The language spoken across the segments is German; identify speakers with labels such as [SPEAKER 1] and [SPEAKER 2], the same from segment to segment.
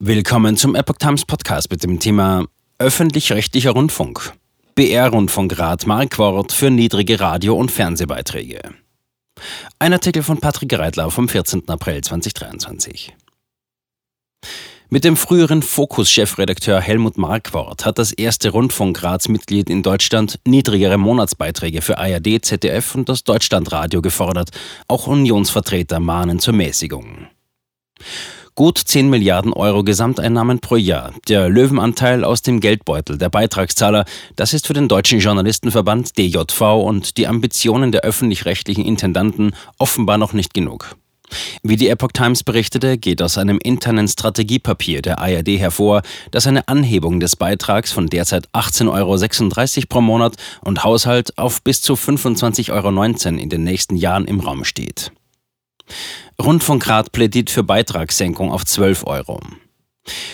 [SPEAKER 1] Willkommen zum Epoch Times Podcast mit dem Thema Öffentlich-rechtlicher Rundfunk. BR-Rundfunkrat Markwort für niedrige Radio- und Fernsehbeiträge. Ein Artikel von Patrick Reitler vom 14. April 2023. Mit dem früheren Fokus-Chefredakteur Helmut Markwort hat das erste Rundfunkratsmitglied in Deutschland niedrigere Monatsbeiträge für ARD, ZDF und das Deutschlandradio gefordert. Auch Unionsvertreter mahnen zur Mäßigung. Gut 10 Milliarden Euro Gesamteinnahmen pro Jahr. Der Löwenanteil aus dem Geldbeutel der Beitragszahler, das ist für den Deutschen Journalistenverband DJV und die Ambitionen der öffentlich-rechtlichen Intendanten offenbar noch nicht genug. Wie die Epoch Times berichtete, geht aus einem internen Strategiepapier der ARD hervor, dass eine Anhebung des Beitrags von derzeit 18,36 Euro pro Monat und Haushalt auf bis zu 25,19 Euro in den nächsten Jahren im Raum steht. Rundfunkrat plädiert für Beitragssenkung auf 12 Euro.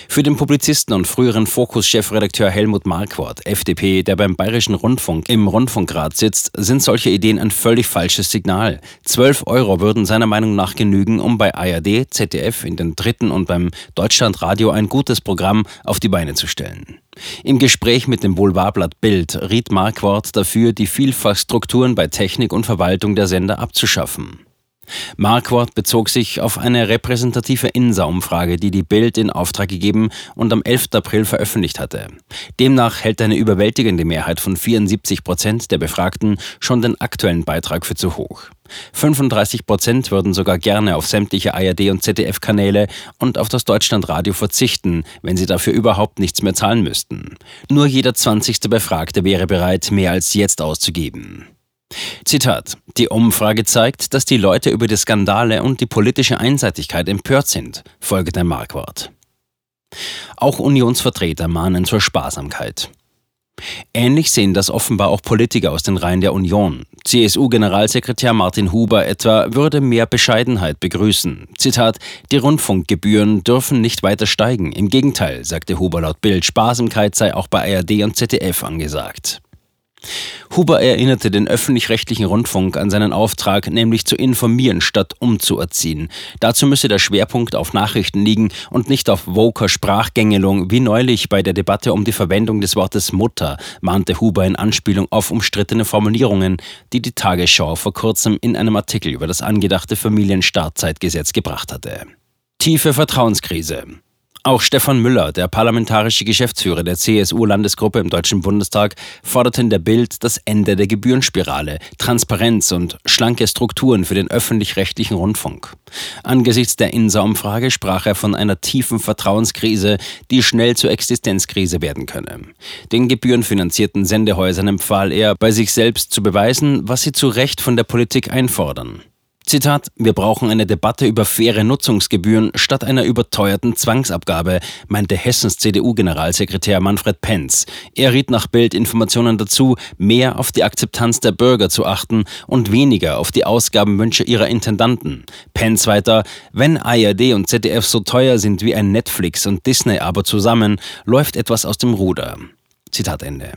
[SPEAKER 1] Für den Publizisten und früheren Fokus-Chefredakteur Helmut Marquardt, FDP, der beim Bayerischen Rundfunk im Rundfunkrat sitzt, sind solche Ideen ein völlig falsches Signal. 12 Euro würden seiner Meinung nach genügen, um bei ARD, ZDF in den dritten und beim Deutschlandradio ein gutes Programm auf die Beine zu stellen. Im Gespräch mit dem Boulevardblatt Bild riet Marquardt dafür, die Vielfachstrukturen bei Technik und Verwaltung der Sender abzuschaffen. Marquardt bezog sich auf eine repräsentative INSA-Umfrage, die die Bild in Auftrag gegeben und am 11. April veröffentlicht hatte. Demnach hält eine überwältigende Mehrheit von 74 Prozent der Befragten schon den aktuellen Beitrag für zu hoch. 35 Prozent würden sogar gerne auf sämtliche ARD- und ZDF-Kanäle und auf das Deutschlandradio verzichten, wenn sie dafür überhaupt nichts mehr zahlen müssten. Nur jeder 20. Befragte wäre bereit, mehr als jetzt auszugeben. Zitat: Die Umfrage zeigt, dass die Leute über die Skandale und die politische Einseitigkeit empört sind, folgt ein Markwort. Auch Unionsvertreter mahnen zur Sparsamkeit. Ähnlich sehen das offenbar auch Politiker aus den Reihen der Union. CSU-Generalsekretär Martin Huber etwa würde mehr Bescheidenheit begrüßen. Zitat: Die Rundfunkgebühren dürfen nicht weiter steigen. Im Gegenteil, sagte Huber laut Bild, Sparsamkeit sei auch bei ARD und ZDF angesagt. Huber erinnerte den öffentlich-rechtlichen Rundfunk an seinen Auftrag, nämlich zu informieren statt umzuerziehen. Dazu müsse der Schwerpunkt auf Nachrichten liegen und nicht auf woker Sprachgängelung, wie neulich bei der Debatte um die Verwendung des Wortes Mutter, mahnte Huber in Anspielung auf umstrittene Formulierungen, die die Tagesschau vor kurzem in einem Artikel über das angedachte Familienstartzeitgesetz gebracht hatte. Tiefe Vertrauenskrise. Auch Stefan Müller, der parlamentarische Geschäftsführer der CSU-Landesgruppe im Deutschen Bundestag, forderte in der Bild das Ende der Gebührenspirale, Transparenz und schlanke Strukturen für den öffentlich-rechtlichen Rundfunk. Angesichts der INSA-Umfrage sprach er von einer tiefen Vertrauenskrise, die schnell zur Existenzkrise werden könne. Den gebührenfinanzierten Sendehäusern empfahl er, bei sich selbst zu beweisen, was sie zu Recht von der Politik einfordern. Zitat, wir brauchen eine Debatte über faire Nutzungsgebühren statt einer überteuerten Zwangsabgabe, meinte Hessens CDU-Generalsekretär Manfred Penz. Er riet nach Bildinformationen dazu, mehr auf die Akzeptanz der Bürger zu achten und weniger auf die Ausgabenwünsche ihrer Intendanten. Penz weiter, wenn ARD und ZDF so teuer sind wie ein Netflix und Disney aber zusammen, läuft etwas aus dem Ruder. Zitat Ende.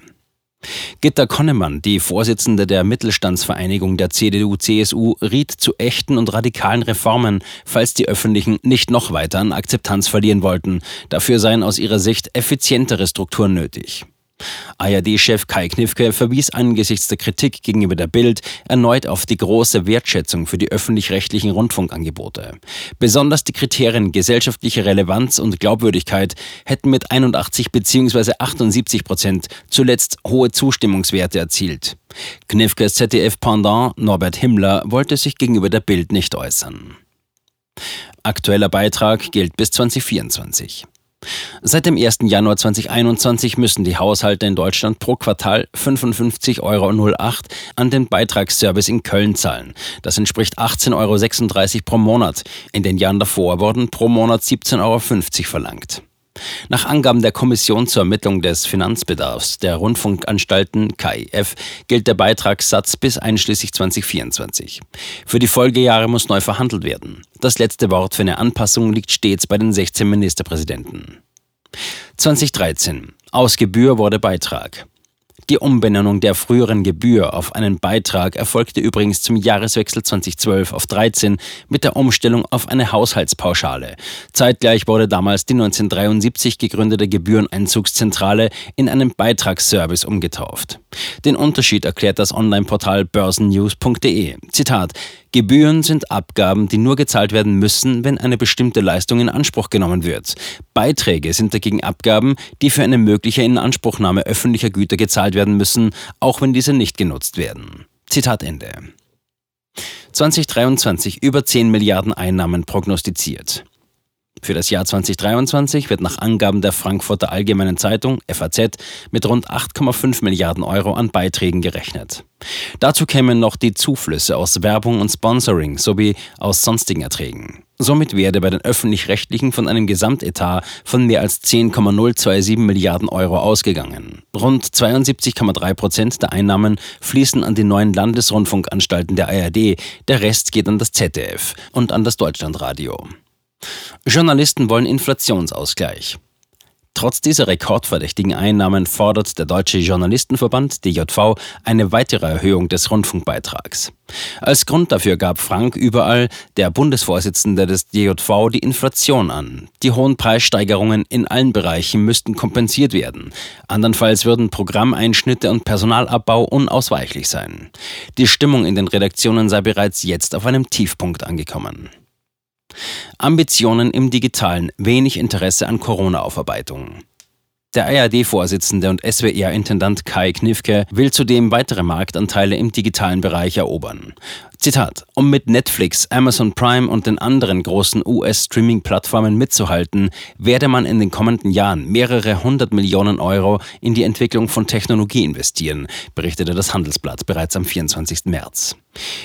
[SPEAKER 1] Gitta Konnemann, die Vorsitzende der Mittelstandsvereinigung der CDU-CSU, riet zu echten und radikalen Reformen, falls die Öffentlichen nicht noch weiter an Akzeptanz verlieren wollten. Dafür seien aus ihrer Sicht effizientere Strukturen nötig. ARD-Chef Kai Knifke verwies angesichts der Kritik gegenüber der Bild erneut auf die große Wertschätzung für die öffentlich-rechtlichen Rundfunkangebote. Besonders die Kriterien gesellschaftliche Relevanz und Glaubwürdigkeit hätten mit 81 bzw. 78 Prozent zuletzt hohe Zustimmungswerte erzielt. Knifkes ZDF-Pendant Norbert Himmler wollte sich gegenüber der Bild nicht äußern. Aktueller Beitrag gilt bis 2024. Seit dem 1. Januar 2021 müssen die Haushalte in Deutschland pro Quartal 55,08 Euro an den Beitragsservice in Köln zahlen. Das entspricht 18,36 Euro pro Monat. In den Jahren davor wurden pro Monat 17,50 Euro verlangt. Nach Angaben der Kommission zur Ermittlung des Finanzbedarfs der Rundfunkanstalten KIF gilt der Beitragssatz bis einschließlich 2024. Für die Folgejahre muss neu verhandelt werden. Das letzte Wort für eine Anpassung liegt stets bei den 16 Ministerpräsidenten. 2013. Aus Gebühr wurde Beitrag. Die Umbenennung der früheren Gebühr auf einen Beitrag erfolgte übrigens zum Jahreswechsel 2012 auf 13 mit der Umstellung auf eine Haushaltspauschale. Zeitgleich wurde damals die 1973 gegründete Gebühreneinzugszentrale in einen Beitragsservice umgetauft. Den Unterschied erklärt das Online-Portal börsennews.de. Zitat Gebühren sind Abgaben, die nur gezahlt werden müssen, wenn eine bestimmte Leistung in Anspruch genommen wird. Beiträge sind dagegen Abgaben, die für eine mögliche Inanspruchnahme öffentlicher Güter gezahlt werden müssen, auch wenn diese nicht genutzt werden. Zitat Ende. 2023 über 10 Milliarden Einnahmen prognostiziert. Für das Jahr 2023 wird nach Angaben der Frankfurter Allgemeinen Zeitung FAZ mit rund 8,5 Milliarden Euro an Beiträgen gerechnet. Dazu kämen noch die Zuflüsse aus Werbung und Sponsoring sowie aus sonstigen Erträgen. Somit werde bei den öffentlich-rechtlichen von einem Gesamtetat von mehr als 10,027 Milliarden Euro ausgegangen. Rund 72,3 Prozent der Einnahmen fließen an die neuen Landesrundfunkanstalten der ARD, der Rest geht an das ZDF und an das Deutschlandradio. Journalisten wollen Inflationsausgleich. Trotz dieser rekordverdächtigen Einnahmen fordert der Deutsche Journalistenverband DJV eine weitere Erhöhung des Rundfunkbeitrags. Als Grund dafür gab Frank überall, der Bundesvorsitzende des DJV, die Inflation an. Die hohen Preissteigerungen in allen Bereichen müssten kompensiert werden. Andernfalls würden Programmeinschnitte und Personalabbau unausweichlich sein. Die Stimmung in den Redaktionen sei bereits jetzt auf einem Tiefpunkt angekommen. Ambitionen im Digitalen, wenig Interesse an Corona-Aufarbeitung. Der ARD-Vorsitzende und SWR-Intendant Kai Knifke will zudem weitere Marktanteile im digitalen Bereich erobern. Zitat: Um mit Netflix, Amazon Prime und den anderen großen US-Streaming-Plattformen mitzuhalten, werde man in den kommenden Jahren mehrere hundert Millionen Euro in die Entwicklung von Technologie investieren, berichtete das Handelsblatt bereits am 24. März.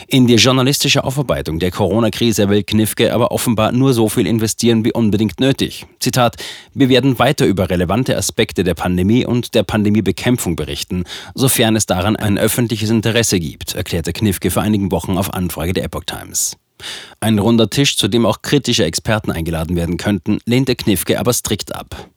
[SPEAKER 1] In die journalistische Aufarbeitung der Corona-Krise will Knifke aber offenbar nur so viel investieren wie unbedingt nötig. Zitat: Wir werden weiter über relevante Aspekte der Pandemie und der Pandemiebekämpfung berichten, sofern es daran ein öffentliches Interesse gibt, erklärte Knifke vor einigen Wochen auf Anfrage der Epoch Times. Ein runder Tisch, zu dem auch kritische Experten eingeladen werden könnten, lehnte Knifke aber strikt ab.